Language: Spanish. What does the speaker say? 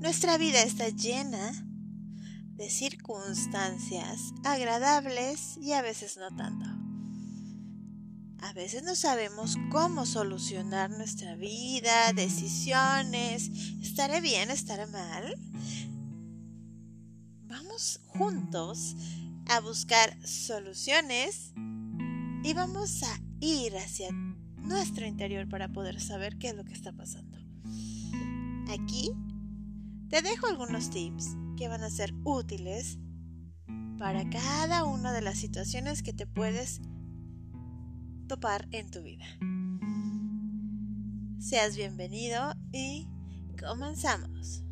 Nuestra vida está llena de circunstancias agradables y a veces no tanto. A veces no sabemos cómo solucionar nuestra vida, decisiones, estaré bien, estaré mal. Vamos juntos a buscar soluciones y vamos a ir hacia nuestro interior para poder saber qué es lo que está pasando. Aquí te dejo algunos tips que van a ser útiles para cada una de las situaciones que te puedes topar en tu vida. Seas bienvenido y comenzamos.